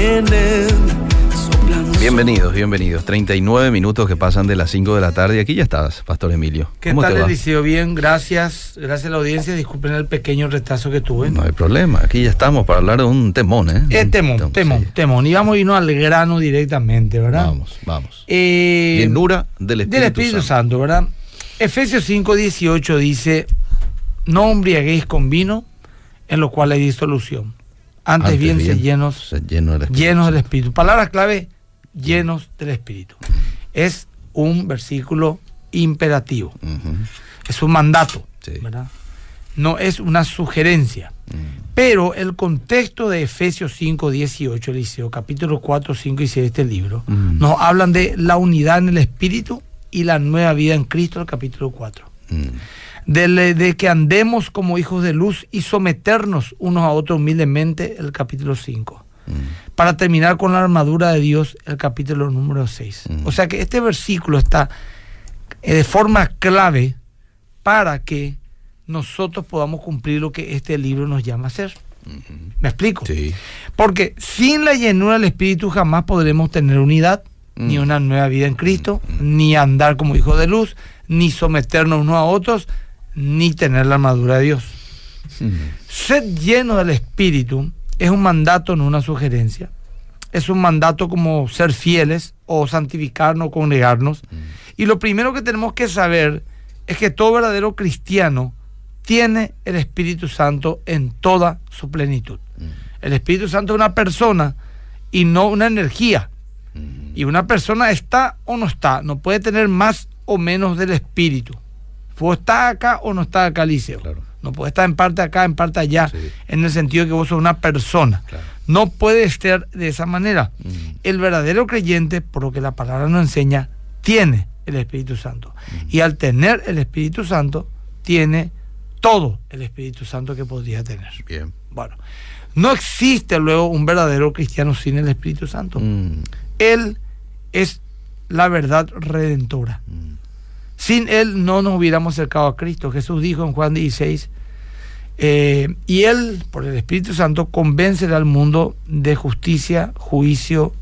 vienen soplando. Bienvenidos, bienvenidos. 39 minutos que pasan de las 5 de la tarde. Aquí ya estás, Pastor Emilio. ¿Qué ¿Cómo tal, te va? Eliseo? Bien, gracias. Gracias a la audiencia. Disculpen el pequeño retraso que tuve. No hay problema. Aquí ya estamos para hablar de un temón, ¿eh? Eh, temón, tem- temón, sí. temón. Y vamos a irnos al grano directamente, ¿verdad? Vamos, vamos. Eh, Llenura del Espíritu, del Espíritu Santo. ¿verdad? Efesios 5, 18 dice, no embriaguéis con vino, en lo cual hay disolución. Antes, bien, se llenos, se lleno del Espíritu llenos del. Espíritu. Palabra clave, llenos del Espíritu. Es un versículo imperativo. Es un mandato, Sí. ¿verdad? No es una sugerencia. Mm. Pero el contexto de Efesios 5, 18, Eliseo, capítulo 4, 5 y 6 de este libro, Mm. nos hablan de la unidad en el Espíritu y la nueva vida en Cristo, el capítulo 4. De, de que andemos como hijos de luz y someternos unos a otros humildemente, el capítulo 5. Mm. Para terminar con la armadura de Dios, el capítulo número 6. Mm. O sea que este versículo está eh, de forma clave para que nosotros podamos cumplir lo que este libro nos llama a hacer. ¿Me explico? Sí. Porque sin la llenura del Espíritu jamás podremos tener unidad, Mm. ni una nueva vida en Cristo, ni andar como hijos de luz, ni someternos unos a otros, ni tener la armadura de Dios. Mm. Ser lleno del Espíritu es un mandato, no una sugerencia. Es un mandato como ser fieles o santificarnos, congregarnos. Y lo primero que tenemos que saber es que todo verdadero cristiano tiene el Espíritu Santo en toda su plenitud. El Espíritu Santo es una persona y no una energía. Y una persona está o no está, no puede tener más o menos del Espíritu. Vos estás acá o no estás acá, Liceo. Claro. No puede estar en parte acá, en parte allá, Sí. en el sentido de que vos sos una persona. Claro. No puede estar de esa manera. Mm. El verdadero creyente, por lo que la palabra nos enseña, tiene el Espíritu Santo. Y al tener el Espíritu Santo, tiene todo el Espíritu Santo que podría tener. Bien. Bueno, no existe luego un verdadero cristiano sin el Espíritu Santo. Mm. Él es la verdad redentora. Mm. Sin Él no nos hubiéramos acercado a Cristo. Jesús dijo en Juan 16, eh, y Él, por el Espíritu Santo, convencerá al mundo de justicia, juicio,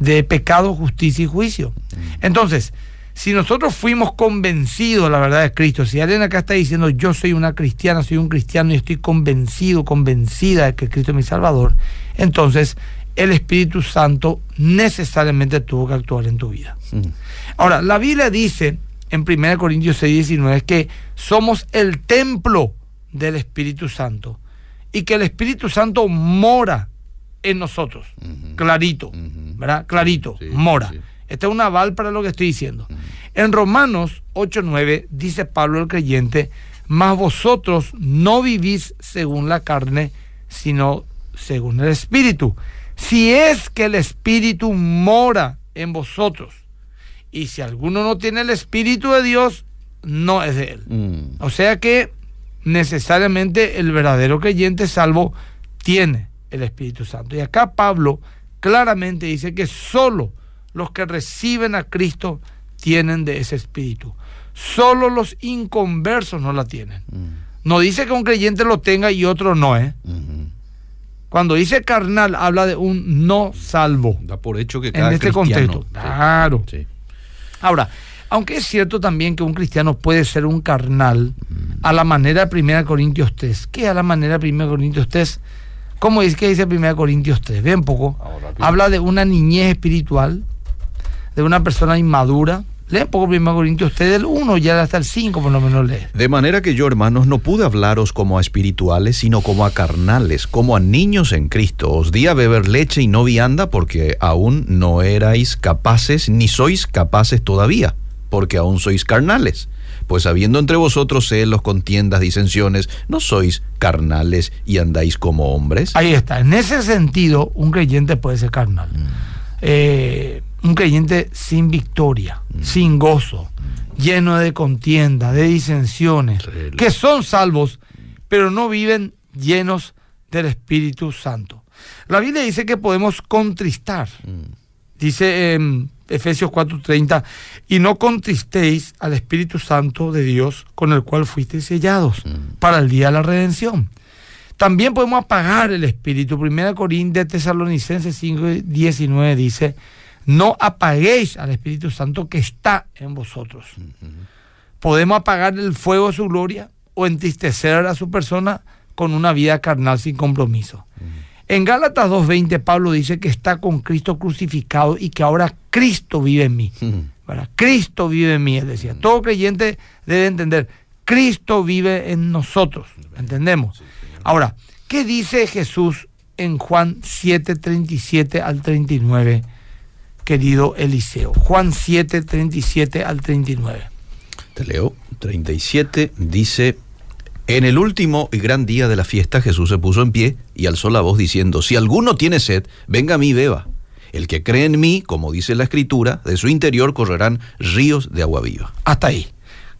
de pecado, justicia y juicio. Entonces, si nosotros fuimos convencidos de la verdad de Cristo, si alguien acá está diciendo yo soy una cristiana, soy un cristiano y estoy convencido, convencida de que Cristo es mi Salvador, entonces el Espíritu Santo necesariamente tuvo que actuar en tu vida. Mm. Ahora, la Biblia dice en 1 Corintios 6, 19 que somos el templo del Espíritu Santo y que el Espíritu Santo mora en nosotros. Clarito. ¿verdad? Clarito, Sí, mora. sí. Este es un aval para lo que estoy diciendo. En Romanos 8:9 dice Pablo el creyente, mas vosotros no vivís según la carne, sino según el Espíritu. Si es que el Espíritu mora en vosotros, y si alguno no tiene el Espíritu de Dios, no es de él. Mm. O sea que necesariamente el verdadero creyente salvo tiene el Espíritu Santo. Y acá Pablo claramente dice que solo los que reciben a Cristo tienen de ese Espíritu. Solo los inconversos no la tienen. Mm. No dice que un creyente lo tenga y otro no, ¿eh? Cuando dice carnal, habla de un no salvo. Da por hecho que En este cristiano- contexto, Sí. claro. Sí. Ahora, aunque es cierto también que un cristiano puede ser un carnal a la manera de 1 Corintios 3. ¿Qué es a la manera de 1 Corintios 3? ¿Cómo dice que dice 1 Corintios 3? Ven poco. Ahora. Habla de una niñez espiritual, de una persona inmadura. Lee un poco 1 Corintios 3 del 1 ya hasta el 5 por lo menos lee. De manera que yo, hermanos, no pude hablaros como a espirituales, sino como a carnales, como a niños en Cristo. Os di a beber leche y no vianda, porque aún no erais capaces, ni sois capaces todavía, porque aún sois carnales. Pues habiendo entre vosotros celos, contiendas, disensiones, ¿no sois carnales y andáis como hombres? Ahí está. En ese sentido, un creyente puede ser carnal. Eh, un creyente sin victoria, sin gozo, lleno de contienda, de disensiones, que son salvos, pero no viven llenos del Espíritu Santo. La Biblia dice que podemos contristar. Dice en Efesios 4:30, y no contristéis al Espíritu Santo de Dios con el cual fuisteis sellados para el día de la redención. También podemos apagar el espíritu. 1 Corintios Tesalonicenses 5, 19 dice, no apaguéis al Espíritu Santo que está en vosotros. Podemos apagar el fuego de su gloria o entristecer a su persona con una vida carnal sin compromiso. En Gálatas 2.20 Pablo dice que está con Cristo crucificado y que ahora Cristo vive en mí. Cristo vive en mí, él decía. Todo creyente debe entender, Cristo vive en nosotros. ¿Entendemos? Ahora, ¿qué dice Jesús en Juan 7.37 al 39, querido Eliseo? Juan 7.37 al 39. Te leo. 37 dice, en el último y gran día de la fiesta Jesús se puso en pie y alzó la voz diciendo, si alguno tiene sed, venga a mí y beba. El que cree en mí, como dice la escritura, de su interior correrán ríos de agua viva. Hasta ahí.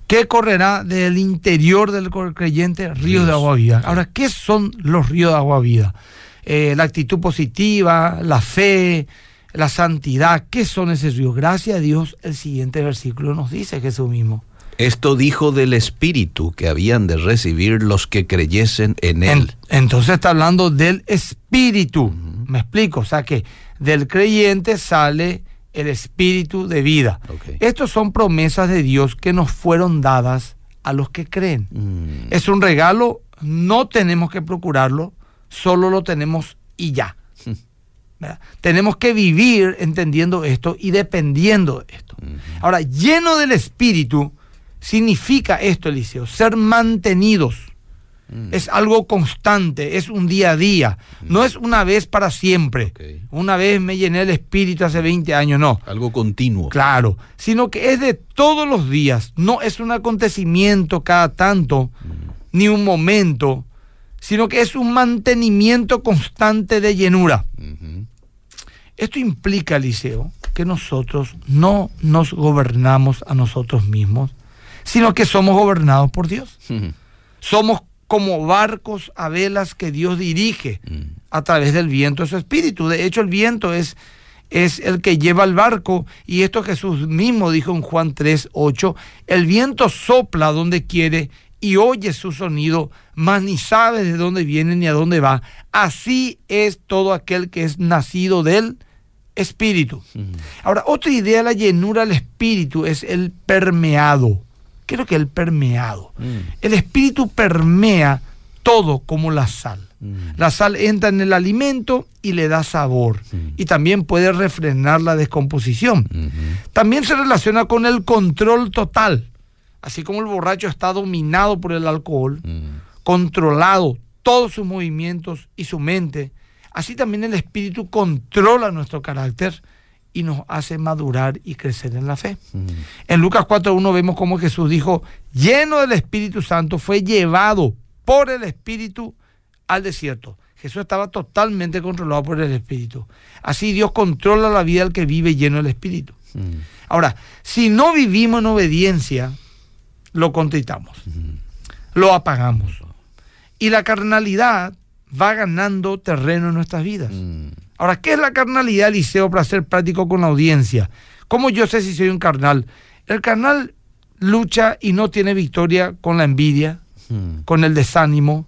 ¿Qué correrá del interior del creyente? Ríos, de agua viva. Ahora, ¿qué son los ríos de agua viva? Eh, la actitud positiva, la fe, la santidad. ¿Qué son esos ríos? Gracias a Dios, el siguiente versículo nos dice Jesús mismo. Esto dijo del Espíritu que habían de recibir los que creyesen en Él. entonces está hablando del Espíritu. Me explico. O sea que del creyente sale el espíritu de vida. Estos son promesas de Dios que nos fueron dadas a los que creen. Mm. Es un regalo, no tenemos que procurarlo, solo lo tenemos y ya. Tenemos que vivir entendiendo esto y dependiendo de esto. Ahora, lleno del espíritu significa esto, Eliseo, ser mantenidos Mm. Es algo constante, es un día a día. Mm. No es una vez para siempre. Una vez me llené el espíritu hace 20 años, no. Algo continuo. Claro, sino que es de todos los días. No es un acontecimiento cada tanto, mm. ni un momento, sino que es un mantenimiento constante de llenura. Esto implica, Eliseo, que nosotros no nos gobernamos a nosotros mismos, sino que somos gobernados por Dios. Somos como barcos a velas que Dios dirige mm. a través del viento de su espíritu. De hecho, el viento es, es el que lleva el barco y esto Jesús mismo dijo en Juan 3, 8, el viento sopla donde quiere y oye su sonido, mas ni sabe de dónde viene ni a dónde va. Así es todo aquel que es nacido del espíritu. Mm. Ahora, otra idea de la llenura del espíritu es el permeado creo que el permeado. Mm. El espíritu permea todo como la sal. Mm. La sal entra en el alimento y le da sabor. Mm. Y también puede refrenar la descomposición. También se relaciona con el control total. Así como el borracho está dominado por el alcohol, controlado todos sus movimientos y su mente, así también el espíritu controla nuestro carácter y nos hace madurar y crecer en la fe. Mm. En Lucas 4.1 vemos cómo Jesús dijo, lleno del Espíritu Santo, fue llevado por el Espíritu al desierto. Jesús estaba totalmente controlado por el Espíritu. Así Dios controla la vida del que vive lleno del Espíritu. Mm. Ahora, si no vivimos en obediencia, lo contritamos, mm. lo apagamos. Y la carnalidad va ganando terreno en nuestras vidas. Ahora, ¿qué es la carnalidad, Eliseo, para ser práctico con la audiencia? ¿Cómo yo sé si soy un carnal? El carnal lucha y no tiene victoria con la envidia, hmm. con el desánimo,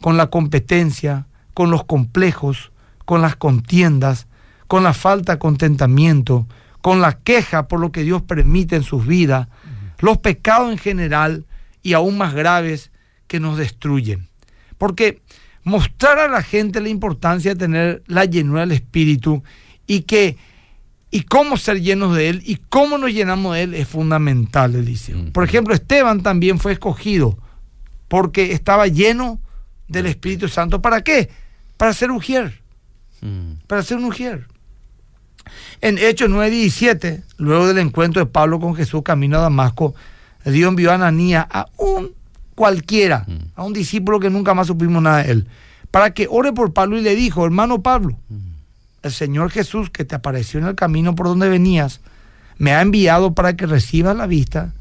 con la competencia, con los complejos, con las contiendas, con la falta de contentamiento, con la queja por lo que Dios permite en sus vidas, hmm. los pecados en general y aún más graves que nos destruyen. Porque mostrar a la gente la importancia de tener la llenura del Espíritu y que y cómo ser llenos de Él y cómo nos llenamos de Él es fundamental, Eliseo. Por ejemplo, Esteban también fue escogido porque estaba lleno del Espíritu Santo. ¿Para qué? Para ser ujier. Para ser un ujier. En Hechos 9:17, luego del encuentro de Pablo con Jesús camino a Damasco, Dios envió a Ananía a un cualquiera, mm. a un discípulo que nunca más supimos nada de él, para que ore por Pablo y le dijo, hermano Pablo, mm. el Señor Jesús que te apareció en el camino por donde venías, me ha enviado para que recibas la vista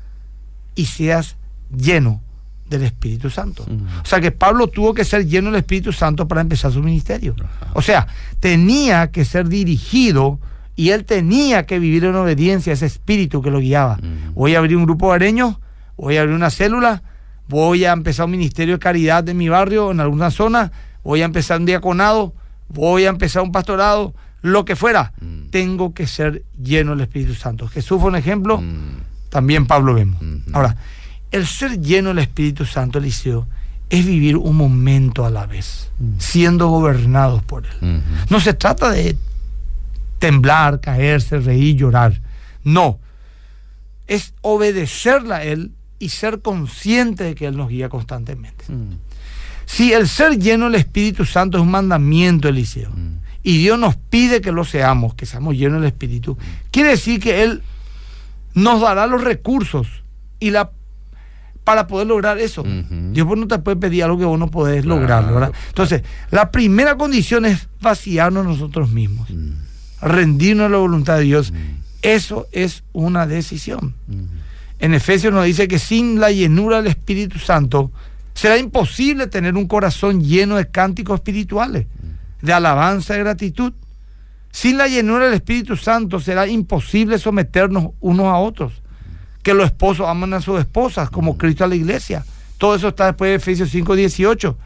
y seas lleno del Espíritu Santo. Mm. O sea que Pablo tuvo que ser lleno del Espíritu Santo para empezar su ministerio. O sea, tenía que ser dirigido y él tenía que vivir en obediencia a ese espíritu que lo guiaba. Voy a abrir un grupo de areños, voy a abrir una célula, voy a empezar un ministerio de caridad de mi barrio en alguna zona, voy a empezar un diaconado, voy a empezar un pastorado, lo que fuera, Mm. tengo que ser lleno del Espíritu Santo. Jesús fue un ejemplo, Mm. también Pablo vemos. Ahora, el ser lleno del Espíritu Santo, Eliseo, es vivir un momento a la vez, siendo gobernados por Él. No se trata de temblar, caerse, reír, llorar. No. Es obedecerle a Él y ser consciente de que Él nos guía constantemente. Mm. Si el ser lleno del Espíritu Santo es un mandamiento, Eliseo, Mm. y Dios nos pide que lo seamos, que seamos llenos del Espíritu, quiere decir que Él nos dará los recursos y la para poder lograr eso. Ujú. Dios no te puede pedir algo que vos no podés Claro, lograr, ¿verdad? claro. Entonces, la primera condición es vaciarnos nosotros mismos, Mm. rendirnos a la voluntad de Dios. Eso es una decisión. Mm. En Efesios nos dice que sin la llenura del Espíritu Santo será imposible tener un corazón lleno de cánticos espirituales, de alabanza y gratitud. Sin la llenura del Espíritu Santo será imposible someternos unos a otros. Que los esposos aman a sus esposas como Cristo a la iglesia. Todo eso está después de Efesios 5, 18.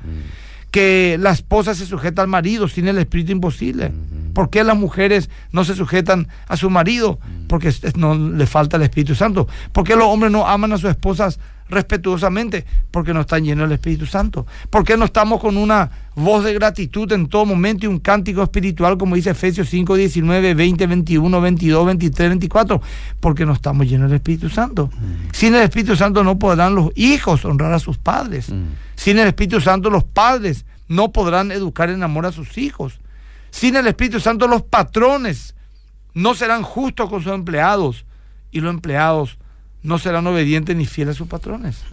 Que la esposa se sujeta al marido sin el Espíritu imposible. ¿Por qué las mujeres no se sujetan a su marido? Porque es- no le falta el Espíritu Santo. ¿Por qué los hombres no aman a sus esposas respetuosamente? Porque no están llenos del Espíritu Santo. ¿Por qué no estamos con una voz de gratitud en todo momento y un cántico espiritual como dice Efesios 5, 19, 20, 21, 22, 23, 24? Porque no estamos llenos del Espíritu Santo. Sin el Espíritu Santo no podrán los hijos honrar a sus padres. Mm. Sin el Espíritu Santo los padres no podrán educar en amor a sus hijos. Sin el Espíritu Santo los patrones no serán justos con sus empleados y los empleados no serán obedientes ni fieles a sus patrones.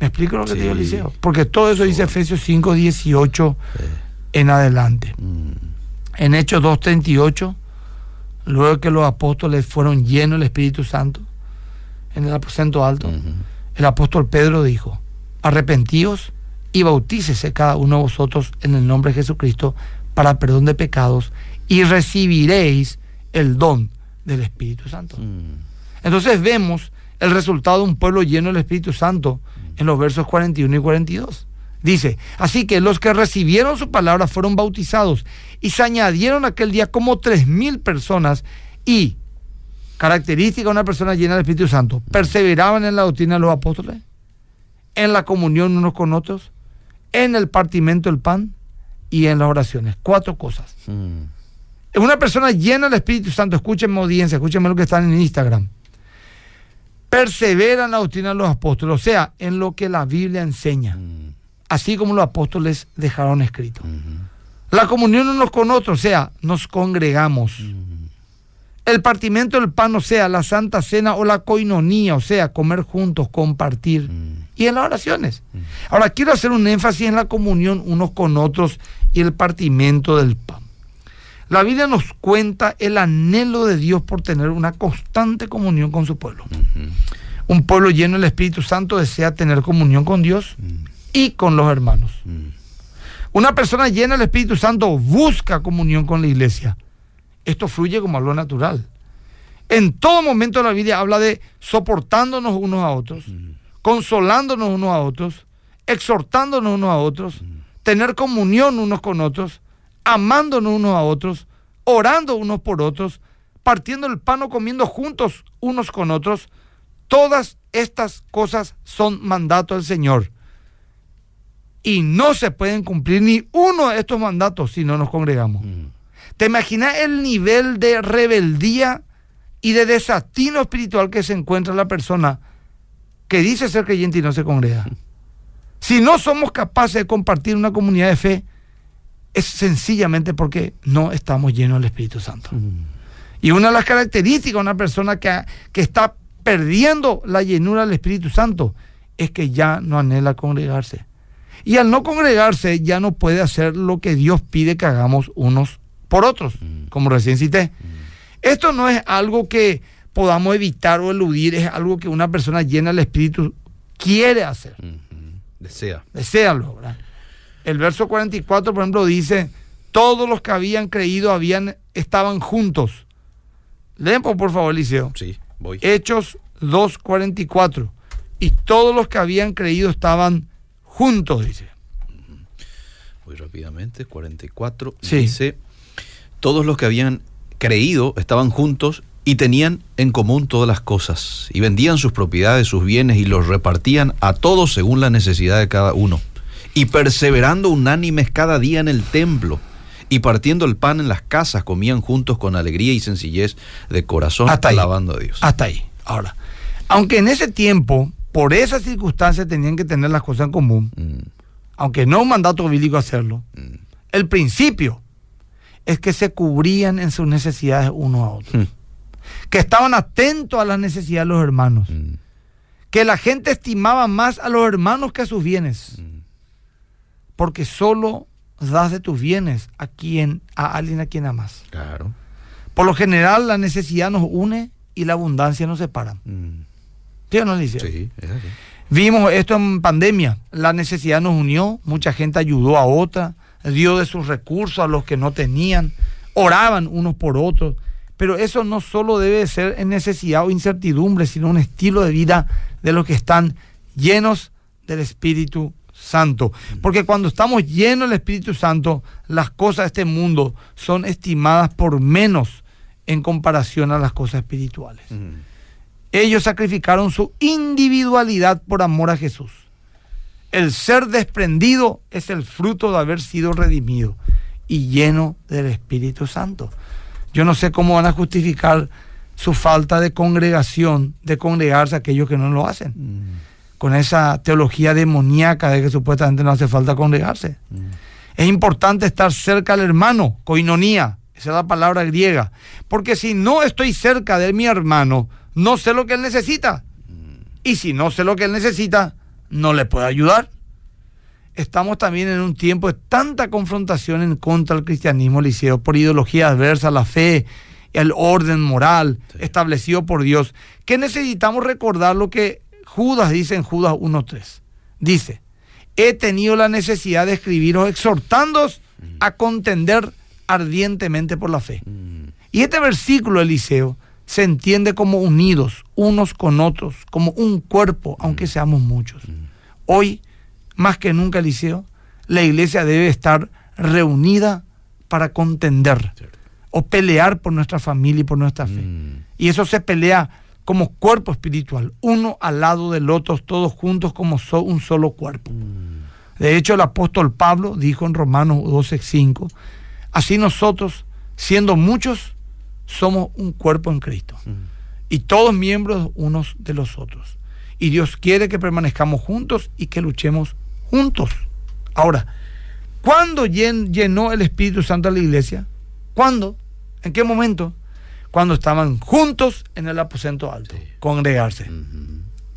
¿Me explico lo que te digo. Eliseo? Porque todo eso dice Efesios 5, 18 Sí. en adelante. Mm. En Hechos 2.38, luego que los apóstoles fueron llenos del Espíritu Santo, en el aposento alto, el apóstol Pedro dijo, arrepentíos y bautícese cada uno de vosotros en el nombre de Jesucristo para perdón de pecados y recibiréis el don del Espíritu Santo. Mm. Entonces vemos el resultado de un pueblo lleno del Espíritu Santo en los versos 41 y 42. Dice, así que los que recibieron su palabra fueron bautizados y se añadieron aquel día como tres mil personas y, característica de una persona llena del Espíritu Santo, perseveraban en la doctrina de los apóstoles, en la comunión unos con otros, en el partimiento del pan y en las oraciones. Cuatro cosas. Mm. Una persona llena del Espíritu Santo, escúchenme audiencia, escúchenme lo que están en Instagram. Persevera en la doctrina de los apóstoles, o sea, en lo que la Biblia enseña, Mm. así como los apóstoles dejaron escrito. Ujú. La comunión unos con otros, o sea, nos congregamos. Mm. El partimiento del pan, o sea, la santa cena o la coinonía, o sea, comer juntos, compartir. Mm. Y en las oraciones. Ahora, quiero hacer un énfasis en la comunión unos con otros y el partimiento del pan. La Biblia nos cuenta el anhelo de Dios por tener una constante comunión con su pueblo. Un pueblo lleno del Espíritu Santo desea tener comunión con Dios y con los hermanos. Una persona llena del Espíritu Santo busca comunión con la iglesia. Esto fluye como algo natural. En todo momento la Biblia habla de soportándonos unos a otros, consolándonos unos a otros, exhortándonos unos a otros, tener comunión unos con otros, amándonos unos a otros, orando unos por otros, partiendo el pan o comiendo juntos unos con otros. Todas estas cosas son mandato del Señor. Y no se pueden cumplir ni uno de estos mandatos si no nos congregamos. Mm. ¿Te imaginas el nivel de rebeldía y de desatino espiritual que se encuentra la persona que dice ser creyente y no se congrega? Si no somos capaces de compartir una comunidad de fe, es sencillamente porque no estamos llenos del Espíritu Santo. Mm. Y una de las características de una persona que, que está perdiendo la llenura del Espíritu Santo es que ya no anhela congregarse. Y al no congregarse ya no puede hacer lo que Dios pide que hagamos unos por otros, como recién cité. Esto no es algo que podamos evitar o eludir, es algo que una persona llena del Espíritu quiere hacer. Ujú. Desea. Deséalo, ¿verdad? El verso 44, por ejemplo, dice, todos los que habían creído habían, estaban juntos. Leen por, favor, Eliseo. Sí, voy. Hechos 2.44. Y todos los que habían creído estaban juntos, dice. Voy rápidamente, 44. Sí. Dice, todos los que habían creído estaban juntos y tenían en común todas las cosas, y vendían sus propiedades, sus bienes, y los repartían a todos según la necesidad de cada uno, y perseverando unánimes cada día en el templo, y partiendo el pan en las casas, comían juntos con alegría y sencillez de corazón, Hasta ahí. alabando a Dios. Hasta ahí. Ahora, aunque en ese tiempo, por esas circunstancias, tenían que tener las cosas en común, Mm, aunque no un mandato bíblico hacerlo, el principio es que se cubrían en sus necesidades unos a otros. Hmm. Que estaban atentos a las necesidades de los hermanos. mm, Que la gente estimaba más a los hermanos que a sus bienes. mm. Porque solo das de tus bienes a quien, a alguien a quien amas. Claro. Por lo general, la necesidad nos une y la abundancia nos separa. Mm, ¿Sí o no, Alicia? Sí, es así. Vimos esto en pandemia. La necesidad nos unió, mucha gente ayudó a otra, dio de sus recursos a los que no tenían, oraban unos por otros. Pero eso no solo debe ser en necesidad o incertidumbre, sino un estilo de vida de los que están llenos del Espíritu Santo. Porque cuando estamos llenos del Espíritu Santo, las cosas de este mundo son estimadas por menos en comparación a las cosas espirituales. Ellos sacrificaron su individualidad por amor a Jesús. El ser desprendido es el fruto de haber sido redimido y lleno del Espíritu Santo. Yo no sé cómo van a justificar su falta de congregación, de congregarse a aquellos que no lo hacen. mm, Con esa teología demoníaca de que supuestamente no hace falta congregarse. mm. Es importante estar cerca al hermano, coinonía, esa es la palabra griega. Porque si no estoy cerca de mi hermano, no sé lo que él necesita. Y si no sé lo que él necesita, no le puedo ayudar. Estamos también en un tiempo de tanta confrontación en contra del cristianismo, Liceo, por ideología adversa a la fe, el orden moral establecido por Dios, que necesitamos recordar lo que Judas dice en Judas 1.3. Dice, he tenido la necesidad de escribiros exhortándoos a contender ardientemente por la fe. Mm, Y este versículo, Eliseo, se entiende como unidos unos con otros, como un cuerpo, aunque seamos muchos. Hoy, más que nunca, Eliseo, la iglesia debe estar reunida para contender o pelear por nuestra familia y por nuestra fe. mm. Y eso se pelea como cuerpo espiritual, uno al lado del otro, todos juntos como so- un solo cuerpo. De hecho, el apóstol Pablo dijo en Romanos 12:5, así nosotros, siendo muchos, somos un cuerpo en Cristo. Y todos miembros unos de los otros. Y Dios quiere que permanezcamos juntos y que luchemos juntos. Ahora, ¿cuándo llen- llenó el Espíritu Santo a la iglesia? ¿Cuándo? ¿En qué momento? Cuando estaban juntos en el aposento alto, congregarse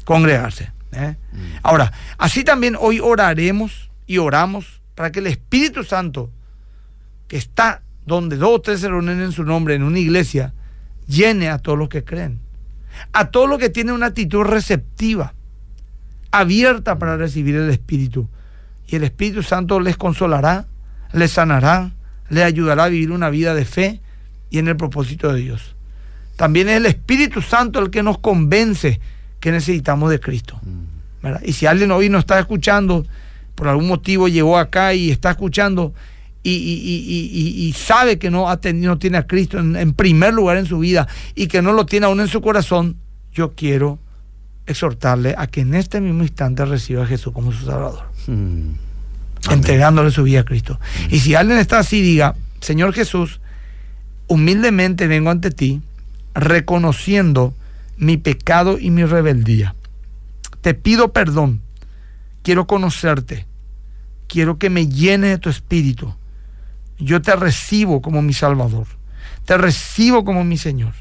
congregarse. ¿eh? Ahora, así también hoy oraremos y oramos para que el Espíritu Santo, que está donde dos o tres se reúnen en su nombre, en una iglesia, llene a todos los que creen, a todos los que tienen una actitud receptiva, abierta para recibir el Espíritu. Y el Espíritu Santo les consolará, les sanará, les ayudará a vivir una vida de fe y en el propósito de Dios. También es el Espíritu Santo el que nos convence que necesitamos de Cristo. ¿verdad? Y si alguien hoy nos está escuchando, por algún motivo llegó acá y está escuchando y, y- y- y- y- y sabe que no, ha tenido, no tiene a Cristo en, en primer lugar en su vida y que no lo tiene aún en su corazón, yo quiero exhortarle a que en este mismo instante reciba a Jesús como su Salvador Mm. entregándole su vida a Cristo. Y si alguien está así, diga, Señor Jesús, humildemente vengo ante ti, reconociendo mi pecado y mi rebeldía. Te pido perdón, quiero conocerte, quiero que me llene de tu espíritu. Yo te recibo como mi Salvador, te recibo como mi Señor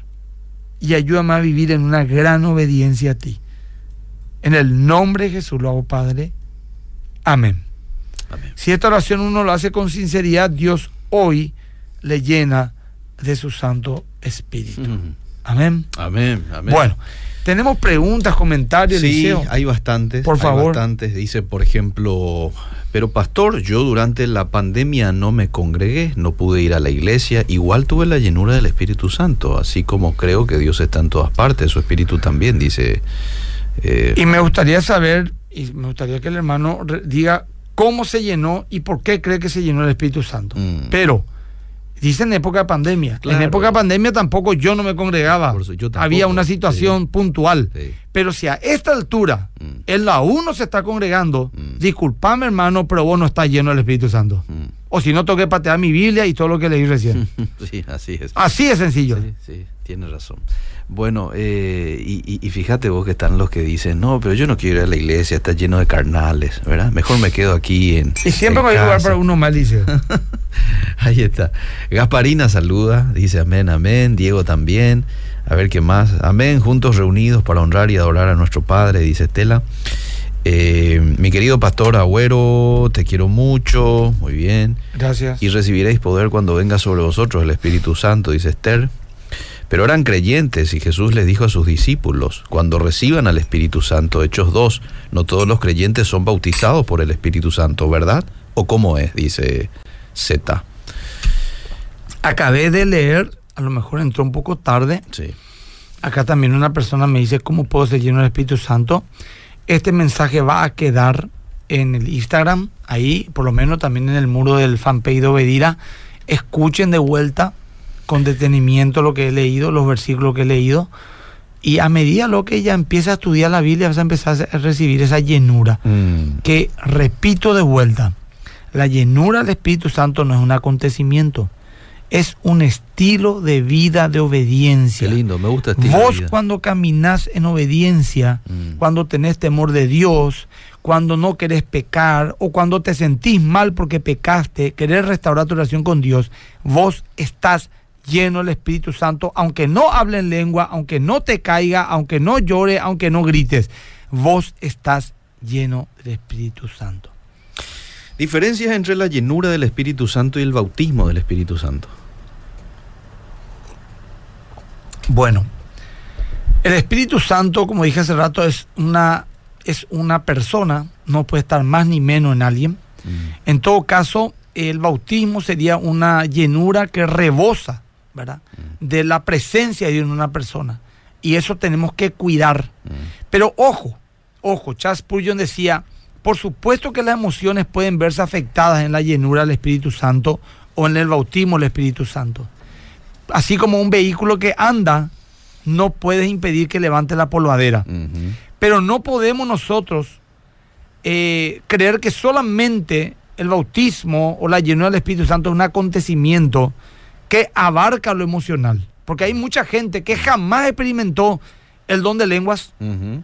y ayúdame a vivir en una gran obediencia a ti. En el nombre de Jesús lo hago, Padre. Amén. Amén. Si esta oración uno lo hace con sinceridad, Dios hoy le llena de su Santo Espíritu. Amén. Amén, amén. Bueno, tenemos preguntas, comentarios, Sí, Eliseo. hay bastantes. Por hay favor. bastantes. Dice, por ejemplo, pero pastor, yo durante la pandemia no me congregué, no pude ir a la iglesia, igual tuve la llenura del Espíritu Santo, así como creo que Dios está en todas partes, su Espíritu también, dice. Eh, Y me gustaría saber, y me gustaría que el hermano diga cómo se llenó y por qué cree que se llenó el Espíritu Santo. Mm. Pero, dice en época de pandemia. En época de pandemia tampoco yo no me congregaba. Eso, Había una situación sí. puntual. Sí. Pero si a esta altura Mm. él aún no se está congregando, Mm. disculpame hermano, pero vos no estás lleno del Espíritu Santo. Mm. O si no, toqué patear mi Biblia y todo lo que leí recién. Sí, así es. Así de sencillo. Sí, sí, tienes razón. Bueno, eh, y, y- y fíjate vos que están los que dicen, no, pero yo no quiero ir a la iglesia, está lleno de carnales, ¿verdad? Mejor me quedo aquí en. Y siempre en me voy a lugar casa". para uno mal, dice. Ahí está. Gasparina saluda, dice amén, amén. Diego también. A ver qué más. Amén, juntos reunidos para honrar y adorar a nuestro Padre, dice Estela. Eh, mi querido pastor Agüero, te quiero mucho. Muy bien. Gracias. Y recibiréis poder cuando venga sobre vosotros el Espíritu Santo, dice Esther. Pero eran creyentes y Jesús les dijo a sus discípulos, cuando reciban al Espíritu Santo, Hechos 2, no todos los creyentes son bautizados por el Espíritu Santo, ¿verdad? ¿O cómo es? Dice Z. Acabé de leer, a lo mejor entró un poco tarde. Sí. Acá también una persona me dice cómo puedo ser lleno del Espíritu Santo. Este mensaje va a quedar en el Instagram, ahí, por lo menos también en el muro del fanpage de Obedira. Escuchen de vuelta con detenimiento lo que he leído, los versículos que he leído. Y a medida lo que ella empieza a estudiar la Biblia, vas a empezar a recibir esa llenura. Mm, Que repito de vuelta, la llenura del Espíritu Santo no es un acontecimiento, es un estilo de vida de obediencia. qué lindo, me gusta este estilo de Vos vida. cuando caminás en obediencia, Mm. cuando tenés temor de Dios, cuando no querés pecar o cuando te sentís mal porque pecaste, querés restaurar tu relación con Dios, vos estás lleno del Espíritu Santo, aunque no hable en lengua, aunque no te caiga, aunque no llore, aunque no grites, vos estás lleno del Espíritu Santo. Diferencias entre la llenura del Espíritu Santo y el bautismo del Espíritu Santo. Bueno, el Espíritu Santo, como dije hace rato, es una, es una persona, no puede estar más ni menos en alguien. Mm, En todo caso, el bautismo sería una llenura que rebosa, ¿verdad? De la presencia de Dios en una persona. Y eso tenemos que cuidar. mm, Pero ojo, ojo, Charles Spurgeon decía, por supuesto que las emociones pueden verse afectadas en la llenura del Espíritu Santo o en el bautismo del Espíritu Santo. Así como un vehículo que anda, no puedes impedir que levante la polvadera. Pero no podemos nosotros eh, creer que solamente el bautismo o la llenura del Espíritu Santo es un acontecimiento que abarca lo emocional. Porque hay mucha gente que jamás experimentó el don de lenguas,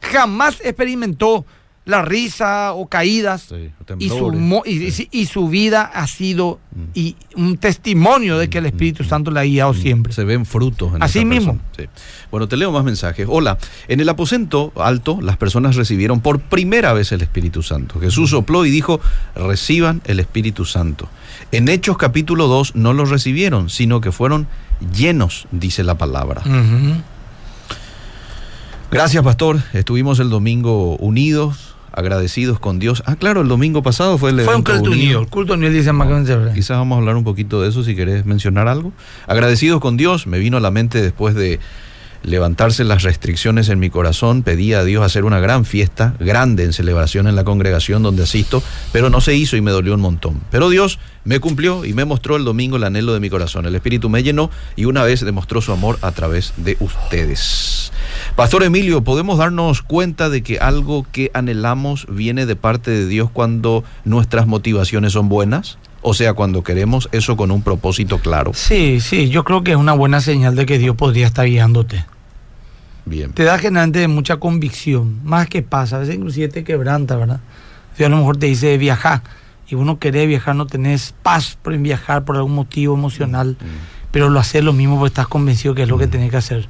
jamás experimentó la risa o caídas. Sí, Y su, mo- y, Sí. y- y su vida ha sido Mm. y un testimonio de que el Espíritu Santo le ha guiado siempre. Se ven frutos en Así mismo. Sí. Bueno, te leo más mensajes. Hola, en el aposento alto las personas recibieron por primera vez el Espíritu Santo. Jesús sopló y dijo, reciban el Espíritu Santo. En Hechos capítulo 2 no lo recibieron, sino que fueron llenos, dice la palabra. Gracias, pastor. Estuvimos el domingo unidos, agradecidos con Dios. Ah, claro, el domingo pasado fue el Fue un evento culto unido. unido. El culto unido dice. Quizás vamos a hablar un poquito de eso si querés mencionar algo. Agradecidos con Dios, me vino a la mente después de levantarse las restricciones en mi corazón, pedí a Dios hacer una gran fiesta, grande en celebración en la congregación donde asisto, pero no se hizo y me dolió un montón. Pero Dios me cumplió y me mostró el domingo el anhelo de mi corazón. El Espíritu me llenó y una vez demostró su amor a través de ustedes. Pastor Emilio, ¿podemos darnos cuenta de que algo que anhelamos viene de parte de Dios cuando nuestras motivaciones son buenas? O sea, cuando queremos eso con un propósito claro. Sí, sí, yo creo que es una buena señal de que Dios podría estar guiándote. Bien. Te da generalmente mucha convicción, más que pasa, a veces inclusive te quebranta, ¿verdad? A lo mejor te dice viajar y uno quiere viajar, no tenés paz por en viajar por algún motivo emocional, pero lo haces lo mismo porque estás convencido que es lo que tenés que hacer.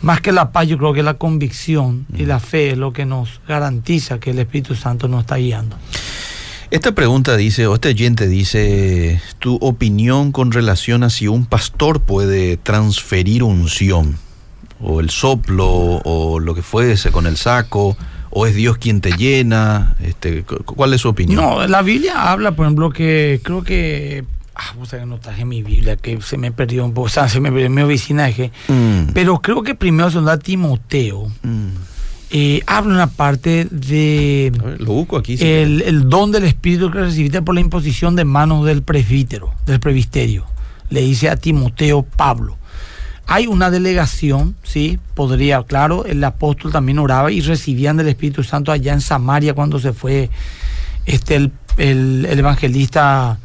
Más que la paz, yo creo que la convicción y la fe es lo que nos garantiza que el Espíritu Santo nos está guiando. Esta pregunta dice, o este oyente dice, tu opinión con relación a si un pastor puede transferir unción, o el soplo, o lo que fuese con el saco, o es Dios quien te llena, este, cu- ¿cuál es su opinión? No, la Biblia habla, por ejemplo, que creo que. Ah, vos sabés que no traje mi Biblia, que se me perdió un poco, o sea, se me perdió mi dejé. Mm, Pero creo que primero se da Timoteo, mm, eh, habla una parte de A ver, lo busco aquí. si el, el don del Espíritu que recibiste por la imposición de manos del presbítero, del presbiterio. Le dice a Timoteo Pablo. Hay una delegación, sí, podría, claro, el apóstol también oraba y recibían del Espíritu Santo allá en Samaria cuando se fue este, el, el- el evangelista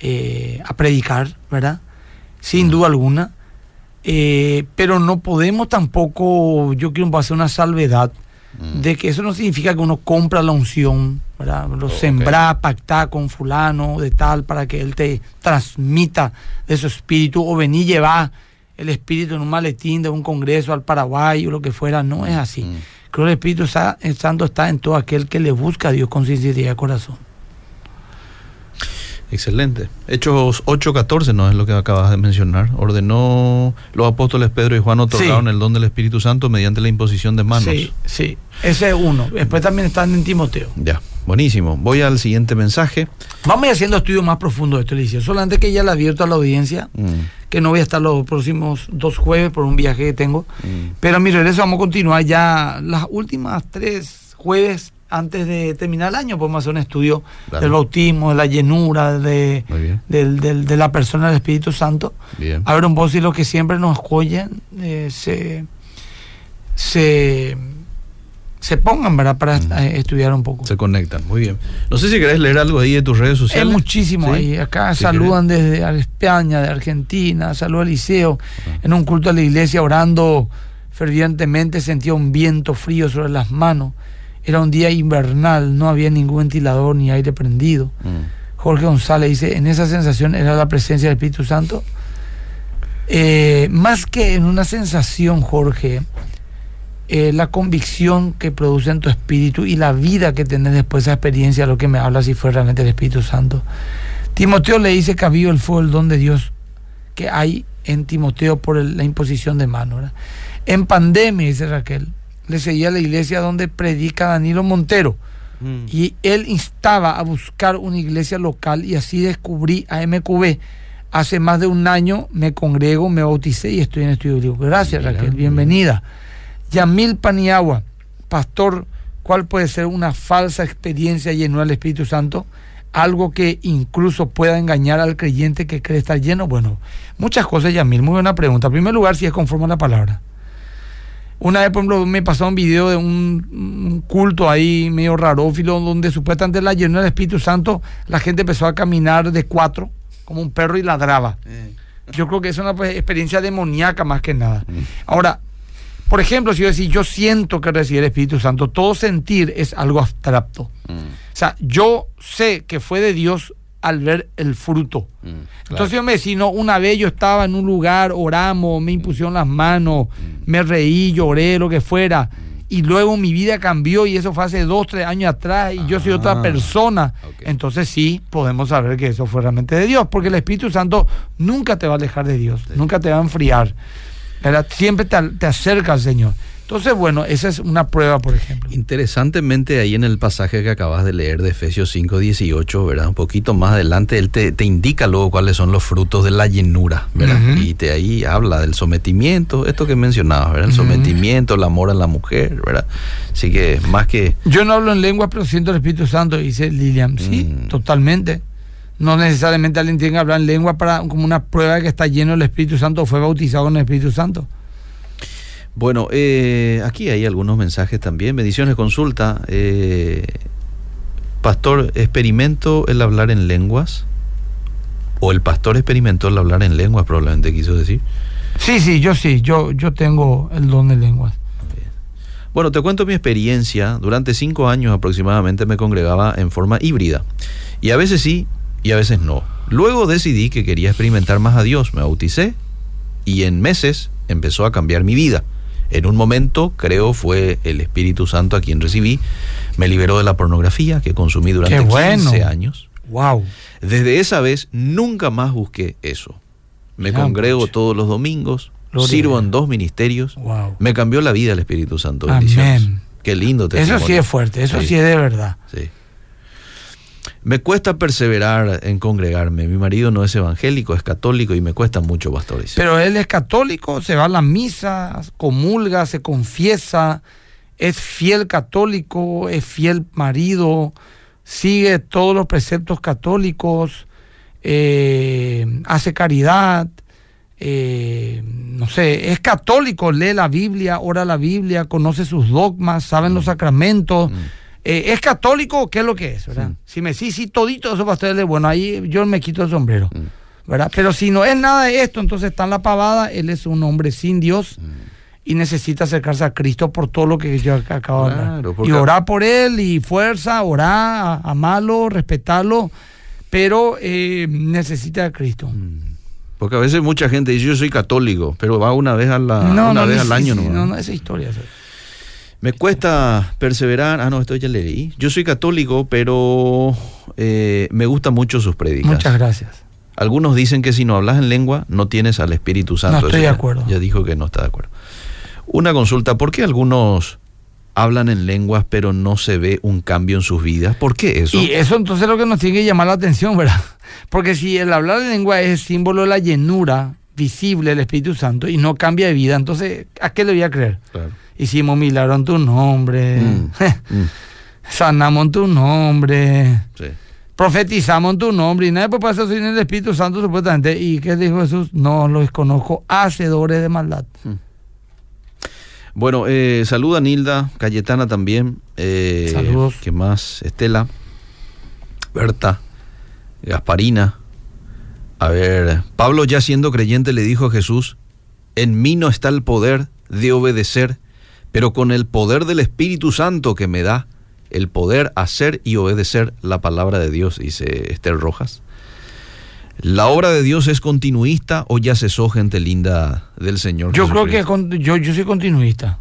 eh, a predicar, ¿verdad? Sin duda alguna. Eh, pero no podemos tampoco, yo quiero hacer una salvedad, Mm. de que eso no significa que uno compra la unción, ¿verdad? Lo Ok. sembra, pacta con fulano de tal para que él te transmita de su espíritu o vení llevar el espíritu en un maletín de un congreso al Paraguay o lo que fuera, no es así. Mm. Creo que el Espíritu Santo está en todo aquel que le busca a Dios con sinceridad de corazón. Excelente. Hechos 8.14 no es lo que acabas de mencionar. Ordenó los apóstoles Pedro y Juan otorgaron Sí. el don del Espíritu Santo mediante la imposición de manos. Sí, sí. Ese es uno. Después también están en Timoteo. Ya, buenísimo. Voy al siguiente mensaje. Vamos a ir haciendo estudios más profundos de esto, Alicia. Solamente que ya le advierto a la audiencia Mm, que no voy a estar los próximos dos jueves por un viaje que tengo. mm. Pero a mi regreso vamos a continuar ya las últimas tres jueves antes de terminar el año. Podemos hacer un estudio del bautismo, de la llenura, de, del- del- de la persona del Espíritu Santo. Bien. A ver un poco si lo que siempre nos oyen eh, se, se, se pongan, ¿verdad? Para eh, estudiar un poco. Se conectan. Muy bien. No sé si querés leer algo ahí de tus redes Es sociales. muchísimo ¿Sí? ahí. Acá Si saludan desde España, de Argentina, saluda al liceo. En un culto a la iglesia orando fervientemente sentía un viento frío sobre las manos. Era un día invernal, no había ningún ventilador ni aire prendido. Mm. Jorge González dice, en esa sensación era la presencia del Espíritu Santo. Eh, más que en una sensación, Jorge, eh, la convicción que produce en tu espíritu y la vida que tenés después de esa experiencia, lo que me habla si fue realmente el Espíritu Santo. Timoteo le dice que ha habido el fuego del don de Dios que hay en Timoteo por el- la imposición de mano. ¿verdad? En pandemia, dice Raquel, le seguía a la iglesia donde predica Danilo Montero. Mm. Y él instaba a buscar una iglesia local y así descubrí a MQB. Hace más de un año me congrego, me bauticé y estoy en estudio bíblico. Gracias Raquel, bienvenida. Yamil Paniagua, pastor, ¿cuál puede ser una falsa experiencia llena del Espíritu Santo? Algo que incluso pueda engañar al creyente que cree estar lleno. Bueno, muchas cosas, Yamil. Muy buena pregunta. En primer lugar, si es conforme a la palabra. Una vez, por ejemplo, me pasó un video de un, un culto ahí medio rarófilo donde supuestamente la llenó del Espíritu Santo, la gente empezó a caminar de cuatro, como un perro y ladraba. Yo creo que es una pues, experiencia demoníaca más que nada. Ahora, por ejemplo, si yo decir, yo siento que recibí el Espíritu Santo, todo sentir es algo abstracto. Mm. O sea, yo sé que fue de Dios al ver el fruto. Mm. Entonces yo me decía, no, una vez yo estaba en un lugar, oramos, me impusieron las manos, me reí, lloré, lo que fuera. Y luego mi vida cambió y eso fue hace dos, tres años atrás y yo soy otra Ah, persona. Entonces sí, podemos saber que eso fue realmente de Dios, porque el Espíritu Santo nunca te va a alejar de Dios, nunca te va a enfriar. ¿Verdad? Siempre te, te acerca al Señor. Entonces, bueno, esa es una prueba, por ejemplo. Interesantemente, ahí en el pasaje que acabas de leer de Efesios 5, 18, ¿verdad? Un poquito más adelante, él te, te indica luego cuáles son los frutos de la llenura, ¿verdad? Y te ahí habla del sometimiento, esto que mencionabas, ¿verdad? El sometimiento, el amor a la mujer, ¿verdad? Así que más que... Yo no hablo en lengua, pero siento el Espíritu Santo, dice Lilian. Sí, Mm. totalmente. No necesariamente alguien tiene que hablar en lengua para como una prueba de que está lleno del Espíritu Santo o fue bautizado en el Espíritu Santo. Bueno, eh, aquí hay algunos mensajes también. Bendiciones, consulta. eh, pastor, ¿experimento el hablar en lenguas? O el pastor experimentó el hablar en lenguas, probablemente quiso decir. Sí, sí, yo sí, yo, yo tengo el don de lenguas. Bueno, te cuento mi experiencia. Durante cinco años aproximadamente me congregaba en forma híbrida. Y a veces sí y a veces no. Luego decidí que quería experimentar más a Dios. Me bauticé y en meses empezó a cambiar mi vida. En un momento, creo, fue el Espíritu Santo a quien recibí. Me liberó de la pornografía que consumí durante bueno. 15 años. Wow. Desde esa vez nunca más busqué eso. Me congrego pucha. todos los domingos, Gloria sirvo en dos ministerios. Wow. Me cambió la vida el Espíritu Santo. Amén. Bendiciones. Qué lindo Eso testimonio. sí es fuerte, eso sí, es de verdad. Sí. Me cuesta perseverar en congregarme. Mi marido no es evangélico, es católico y me cuesta mucho, pastores. Pero él es católico, se va a la misa, comulga, se confiesa, es fiel católico, es fiel marido, sigue todos los preceptos católicos, eh, hace caridad, eh, no sé, es católico, lee la Biblia, ora la Biblia, conoce sus dogmas, sabe los sacramentos. Eh, ¿Es católico? ¿Qué es lo que es? ¿verdad? Si me sí, sí, todito eso pastor, bueno, ahí yo me quito el sombrero. ¿verdad? Pero si no es nada de esto, entonces está en la pavada, él es un hombre sin Dios y necesita acercarse a Cristo por todo lo que yo acabo de hablar. Y orar por él y fuerza, orar, amarlo, respetarlo, pero eh, necesita a Cristo. Mm. Porque a veces mucha gente dice yo soy católico, pero va una vez, a la, una vez al año. no, no, esa historia. Me cuesta perseverar. Ah, no, esto ya leí. Yo soy católico, pero eh, me gustan mucho sus predicas. Muchas gracias. Algunos dicen que si no hablas en lengua, no tienes al Espíritu Santo. No estoy de acuerdo. Ya dijo que no está de acuerdo. Una consulta, ¿por qué algunos hablan en lenguas pero no se ve un cambio en sus vidas? ¿Por qué eso? Y eso entonces es lo que nos tiene que llamar la atención, ¿verdad? Porque si el hablar en lengua es símbolo de la llenura visible del Espíritu Santo y no cambia de vida, entonces ¿a qué le voy a creer? Hicimos milagro en tu nombre, mm, mm. sanamos en tu nombre, profetizamos en tu nombre y nadie puede pasar sin el Espíritu Santo supuestamente. ¿Y qué dijo Jesús? No los conozco, hacedores de maldad. Mm. Bueno, eh, saluda Nilda, Cayetana también. Eh, Saludos. ¿Qué más? Estela, Berta, Gasparina. A ver, Pablo ya siendo creyente le dijo a Jesús, en mí no está el poder de obedecer, pero con el poder del Espíritu Santo que me da el poder hacer y obedecer la palabra de Dios, dice Esther Rojas. ¿La obra de Dios es continuista o ya cesó gente linda del Señor? Yo creo que yo, yo soy continuista.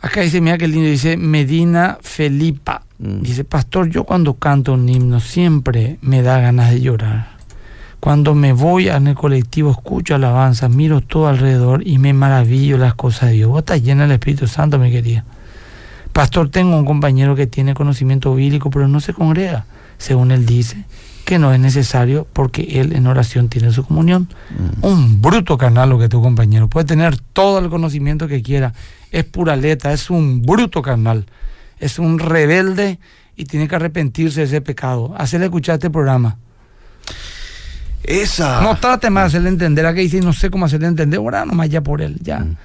Acá dice, mira que lindo, dice Medina Felipa. Mm. Dice, pastor, yo cuando canto un himno siempre me da ganas de llorar. Cuando me voy en el colectivo, escucho alabanza, miro todo alrededor y me maravillo las cosas de Dios. Vos estás llena del Espíritu Santo, mi querida. Pastor, tengo un compañero que tiene conocimiento bíblico, pero no se congrega, según él dice que no es necesario porque él en oración tiene su comunión. Mm. Un bruto carnal lo que tu compañero. Puede tener todo el conocimiento que quiera. Es pura letra, es un bruto carnal. Es un rebelde y tiene que arrepentirse de ese pecado. Hacerle escuchar este programa. Esa. No trate más de hacerle entender. a que dice, no sé cómo hacerle entender. Ora nomás ya por él, ya. Mm.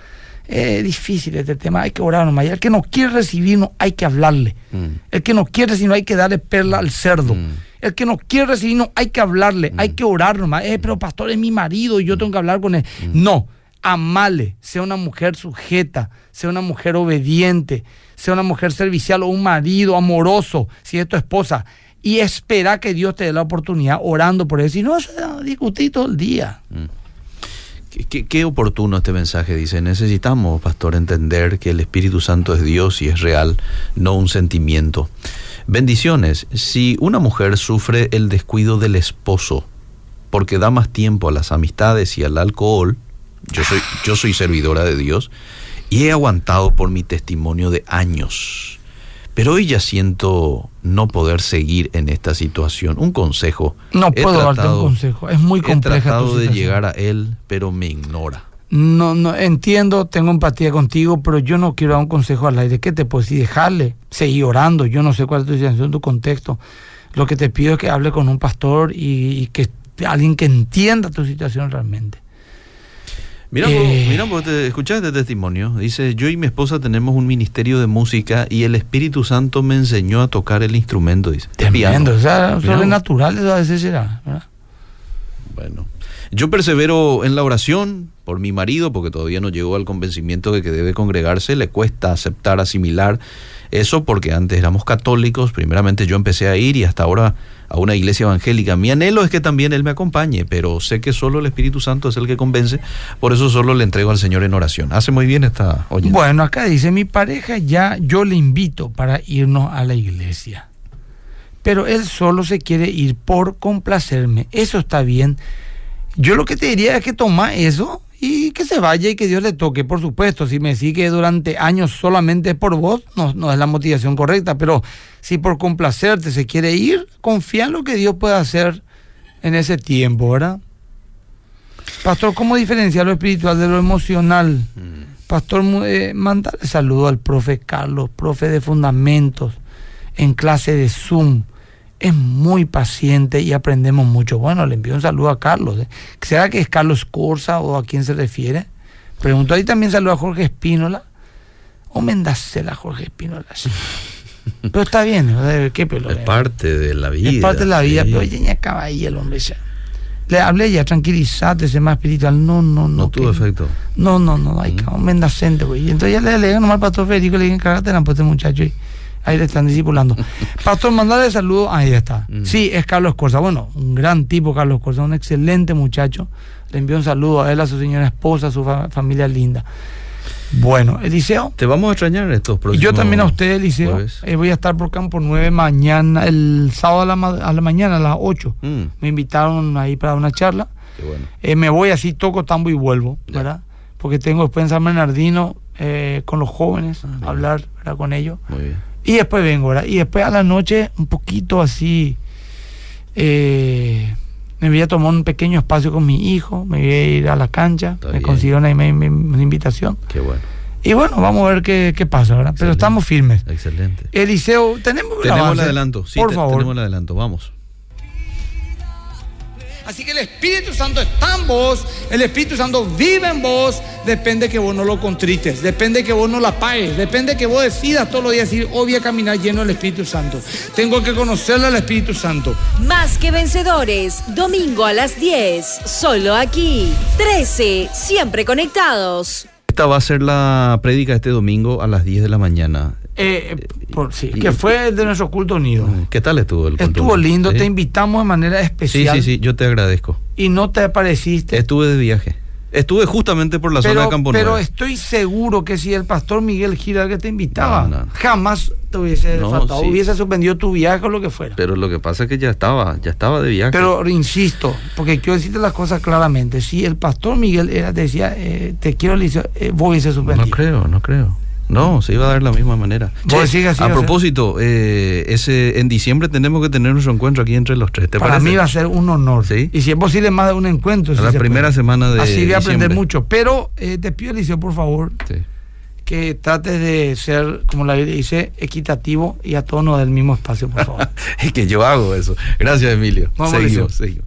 Es difícil este tema, hay que orar nomás. el que no quiere recibirnos, hay que hablarle. Mm. El que no quiere recibirnos, hay que darle perla al cerdo. El que no quiere recibir, no, hay que hablarle, hay mm. que orar nomás. Eh, pero pastor es mi marido y yo tengo que hablar con él. Mm. No, amale, sea una mujer sujeta, sea una mujer obediente, sea una mujer servicial o un marido amoroso, si es tu esposa. Y espera que Dios te dé la oportunidad orando por él. Si no, se discutir todo el día. Mm. Qué, qué, oportuno este mensaje, dice. Necesitamos, pastor, entender que el Espíritu Santo es Dios y es real, no un sentimiento. Bendiciones. Si una mujer sufre el descuido del esposo porque da más tiempo a las amistades y al alcohol, yo soy, yo soy servidora de Dios y he aguantado por mi testimonio de años. Pero hoy ya siento no poder seguir en esta situación. Un consejo. No puedo darte un consejo. Es muy compleja. He tratado de llegar a él, pero me ignora. No, no, entiendo, tengo empatía contigo, pero yo no quiero dar un consejo al aire. ¿Qué te puedo decir? Dejarle, seguir orando. Yo no sé cuál es tu situación, tu contexto. Lo que te pido es que hable con un pastor y, que alguien que entienda tu situación realmente. Mira, eh, mira escuchaste este testimonio. Dice, yo y mi esposa tenemos un ministerio de música y el Espíritu Santo me enseñó a tocar el instrumento, dice. Tremendo, o sea, sobrenatural a veces será. Bueno. Yo persevero en la oración por mi marido, porque todavía no llegó al convencimiento de que debe congregarse, le cuesta aceptar, asimilar eso, porque antes éramos católicos, primeramente yo empecé a ir y hasta ahora a una iglesia evangélica. Mi anhelo es que también Él me acompañe, pero sé que solo el Espíritu Santo es el que convence, por eso solo le entrego al Señor en oración. Hace muy bien esta oyente. Bueno, acá dice, mi pareja ya, yo le invito para irnos a la iglesia, pero Él solo se quiere ir por complacerme. Eso está bien yo lo que te diría es que toma eso y que se vaya y que Dios le toque, por supuesto. Si me sigue durante años solamente por vos, no, no es la motivación correcta, pero si por complacerte se quiere ir, confía en lo que Dios puede hacer en ese tiempo, ¿verdad? Pastor, ¿cómo diferenciar lo espiritual de lo emocional? Mm. Pastor, eh, mandarle saludo al profe Carlos, profe de fundamentos, en clase de Zoom. Es muy paciente y aprendemos mucho. Bueno, le envío un saludo a Carlos. ¿eh? ¿Será que es Carlos Corsa o a quién se refiere? Pregunto ahí también saludo a Jorge Espínola. O Mendacela Jorge Espínola. sí. Pero está bien, ¿no? ¿qué pelo? Es parte de la vida. Es parte de la vida, sí. pero ya acaba ahí el hombre ya. Le hablé ya, tranquilízate, sé más espiritual. No, no, no. No tuvo efecto. No, no, no, hay Mm. un mendacente, güey. Entonces ya le, le digo nomás al pastor Federico, le dije, cagate la este muchacho y ahí le están discipulando. pastor, mandarle saludos, ahí está. Mm. Sí, es Carlos Corsa. Bueno, un gran tipo, Carlos Corsa, un excelente muchacho. Le envío un saludo a él, a su señora esposa, a su fa- familia linda. Bueno, Eliseo. Te vamos a extrañar estos próximos. yo también a usted, Eliseo. Eh, voy a estar por Campo 9 mañana, el sábado a la, ma- a la mañana, a las 8. Mm, Me invitaron ahí para una charla. qué bueno. Eh, me voy así, toco tambo y vuelvo, Ya. ¿verdad? Porque tengo después en San Bernardino eh, con los jóvenes, Ah, hablar ¿verdad? con ellos. Muy bien. Y después vengo, ¿verdad? Y después a la noche, un poquito así, eh, me voy a tomar un pequeño espacio con mi hijo, me voy a ir a la cancha, Está me bien. consiguieron ahí mi- mi- una invitación. Qué bueno. Y bueno, vamos a ver qué, qué pasa, ¿verdad? Pero Excelente. estamos firmes. Excelente. Eliseo, tenemos Tenemos el adelanto. Sí, por te- favor. tenemos el adelanto. Vamos. Así que el Espíritu Santo está en vos, el Espíritu Santo vive en vos, depende que vos no lo contrites, depende que vos no la pagues, depende que vos decidas todos los días decir, hoy voy a caminar lleno del Espíritu Santo. Tengo que conocerle al Espíritu Santo. Más que vencedores, domingo a las 10, solo aquí. 13, siempre conectados. Esta va a ser la prédica este domingo a las 10 de la mañana. Eh, por, sí, que fue de nuestro culto unido. ¿Qué tal estuvo el culto? Estuvo lindo, ¿Sí? te invitamos de manera Sí, especial sí, sí, yo te agradezco. y no te apareciste. Estuve de viaje. Estuve justamente por la zona de Campo pero estoy seguro que si el pastor Miguel Gira que te invitaba, No, no. jamás te hubiese No, faltado, sí. hubiese suspendido tu viaje o lo que fuera. Pero lo que pasa es que ya estaba, ya estaba de viaje. Pero insisto, porque quiero decirte las cosas claramente. Si el pastor Miguel era, te decía, eh, te quiero, eh, vos hubiese suspendido. no creo, no creo. No, se iba a dar de la misma manera. A propósito, eh, ese en diciembre tenemos que tener nuestro encuentro aquí entre los tres. ¿Te Para parece? mí va a ser un honor. Sí. Y si es posible, más de un encuentro. A si la se primera puede. semana de Así voy a aprender mucho. Pero eh, te pido, Eliseo, por favor, Sí. que trates de ser, como la Biblia dice, equitativo y a tono del mismo espacio, por favor. es que yo hago eso. Gracias, Emilio. Vamos, seguimos, seguimos.